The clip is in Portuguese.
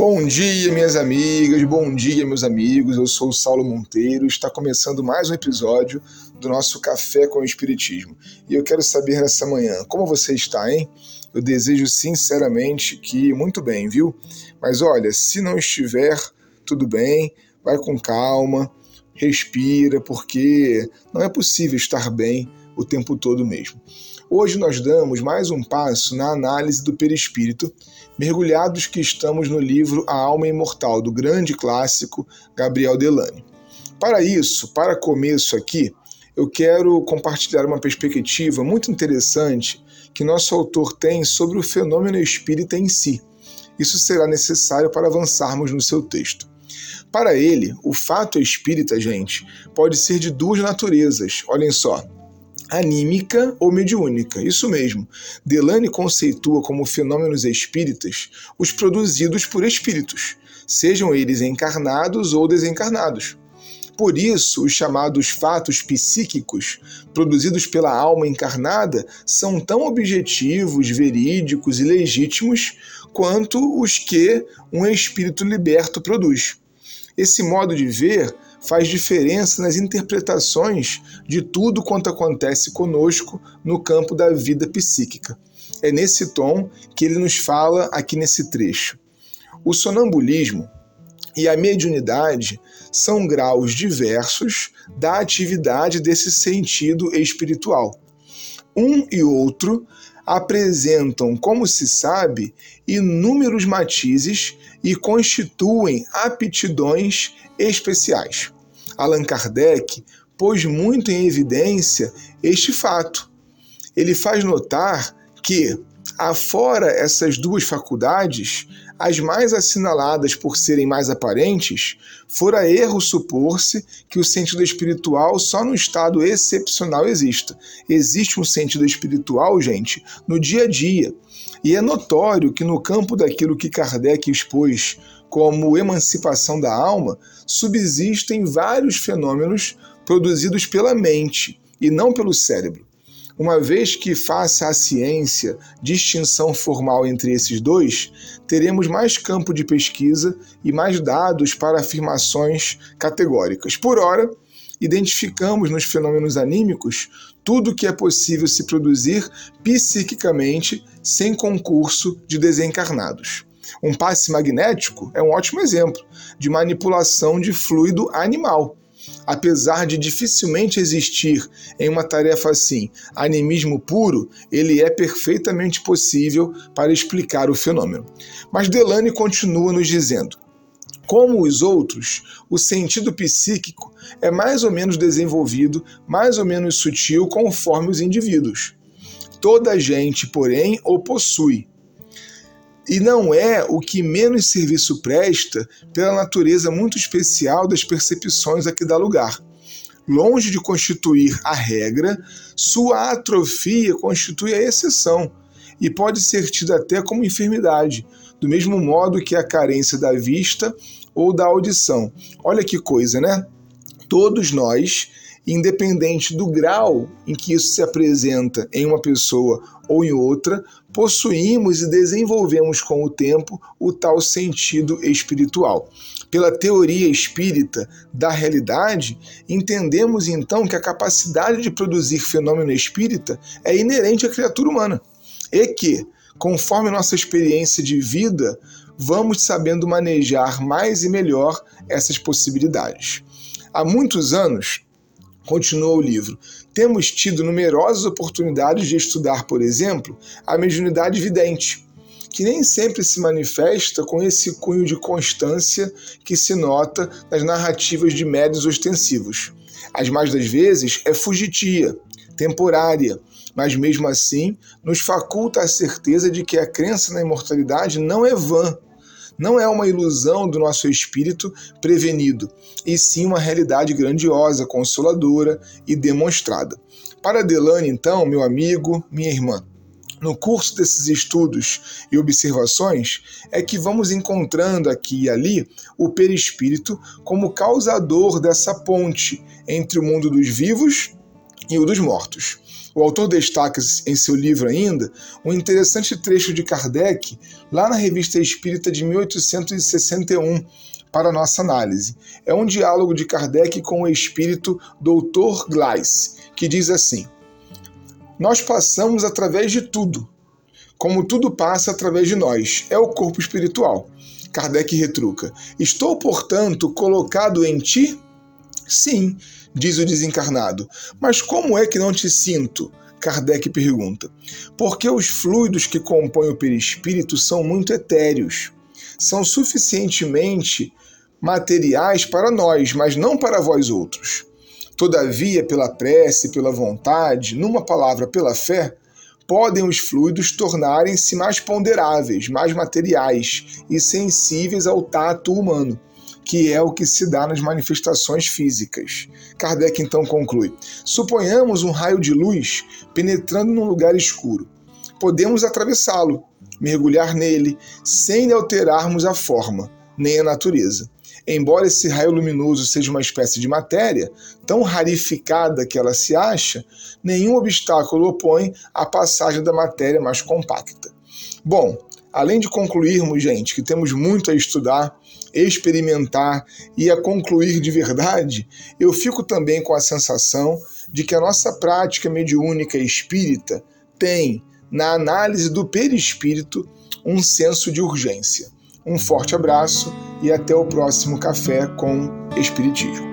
Bom dia, minhas amigas, bom dia, meus amigos. Eu sou o Saulo Monteiro. Está começando mais um episódio do nosso Café com o Espiritismo. E eu quero saber nessa manhã como você está, hein? Eu desejo sinceramente que muito bem, viu? Mas olha, se não estiver tudo bem, vai com calma, respira, porque não é possível estar bem o tempo todo mesmo. Hoje nós damos mais um passo na análise do perispírito, mergulhados que estamos no livro A Alma Imortal, do grande clássico Gabriel Delane. Para isso, para começo aqui, eu quero compartilhar uma perspectiva muito interessante que nosso autor tem sobre o fenômeno espírita em si. Isso será necessário para avançarmos no seu texto. Para ele, o fato espírita, gente, pode ser de duas naturezas. Olhem só anímica ou mediúnica. Isso mesmo. Delane conceitua como fenômenos espíritas os produzidos por espíritos, sejam eles encarnados ou desencarnados. Por isso, os chamados fatos psíquicos, produzidos pela alma encarnada, são tão objetivos, verídicos e legítimos quanto os que um espírito liberto produz. Esse modo de ver faz diferença nas interpretações de tudo quanto acontece conosco no campo da vida psíquica. É nesse tom que ele nos fala aqui nesse trecho. O sonambulismo e a mediunidade são graus diversos da atividade desse sentido espiritual. Um e outro apresentam, como se sabe, inúmeros matizes e constituem aptidões especiais. Allan Kardec pôs muito em evidência este fato. Ele faz notar que, afora essas duas faculdades, as mais assinaladas por serem mais aparentes, fora erro supor-se que o sentido espiritual só no estado excepcional exista. Existe um sentido espiritual, gente, no dia a dia. E é notório que no campo daquilo que Kardec expôs como emancipação da alma, subsistem vários fenômenos produzidos pela mente e não pelo cérebro. Uma vez que faça a ciência distinção formal entre esses dois, teremos mais campo de pesquisa e mais dados para afirmações categóricas. Por ora, identificamos nos fenômenos anímicos tudo que é possível se produzir psiquicamente sem concurso de desencarnados. Um passe magnético é um ótimo exemplo de manipulação de fluido animal apesar de dificilmente existir em uma tarefa assim animismo puro, ele é perfeitamente possível para explicar o fenômeno. Mas Delane continua nos dizendo: como os outros, o sentido psíquico é mais ou menos desenvolvido, mais ou menos sutil conforme os indivíduos. Toda gente, porém, o possui, e não é o que menos serviço presta pela natureza muito especial das percepções a que dá lugar. Longe de constituir a regra, sua atrofia constitui a exceção e pode ser tida até como enfermidade, do mesmo modo que a carência da vista ou da audição. Olha que coisa, né? Todos nós independente do grau em que isso se apresenta em uma pessoa ou em outra, possuímos e desenvolvemos com o tempo o tal sentido espiritual. Pela teoria espírita da realidade, entendemos então que a capacidade de produzir fenômeno espírita é inerente à criatura humana e que, conforme nossa experiência de vida, vamos sabendo manejar mais e melhor essas possibilidades. Há muitos anos, Continua o livro. Temos tido numerosas oportunidades de estudar, por exemplo, a mediunidade vidente, que nem sempre se manifesta com esse cunho de constância que se nota nas narrativas de médios ostensivos. As mais das vezes é fugitia, temporária, mas mesmo assim nos faculta a certeza de que a crença na imortalidade não é vã não é uma ilusão do nosso espírito prevenido, e sim uma realidade grandiosa, consoladora e demonstrada. Para Delane, então, meu amigo, minha irmã, no curso desses estudos e observações é que vamos encontrando aqui e ali o perispírito como causador dessa ponte entre o mundo dos vivos e o dos mortos. O autor destaca em seu livro ainda um interessante trecho de Kardec, lá na Revista Espírita de 1861, para nossa análise. É um diálogo de Kardec com o espírito Dr. Gleis, que diz assim: Nós passamos através de tudo, como tudo passa através de nós. É o corpo espiritual. Kardec retruca: Estou, portanto, colocado em ti? Sim, diz o desencarnado. Mas como é que não te sinto? Kardec pergunta. Porque os fluidos que compõem o perispírito são muito etéreos. São suficientemente materiais para nós, mas não para vós outros. Todavia, pela prece, pela vontade, numa palavra, pela fé, podem os fluidos tornarem-se mais ponderáveis, mais materiais e sensíveis ao tato humano que é o que se dá nas manifestações físicas. Kardec então conclui: suponhamos um raio de luz penetrando num lugar escuro. Podemos atravessá-lo, mergulhar nele, sem alterarmos a forma, nem a natureza. Embora esse raio luminoso seja uma espécie de matéria, tão rarificada que ela se acha, nenhum obstáculo opõe à passagem da matéria mais compacta. Bom, além de concluirmos, gente, que temos muito a estudar experimentar e a concluir de verdade, eu fico também com a sensação de que a nossa prática mediúnica espírita tem, na análise do perispírito, um senso de urgência. Um forte abraço e até o próximo Café com Espiritismo.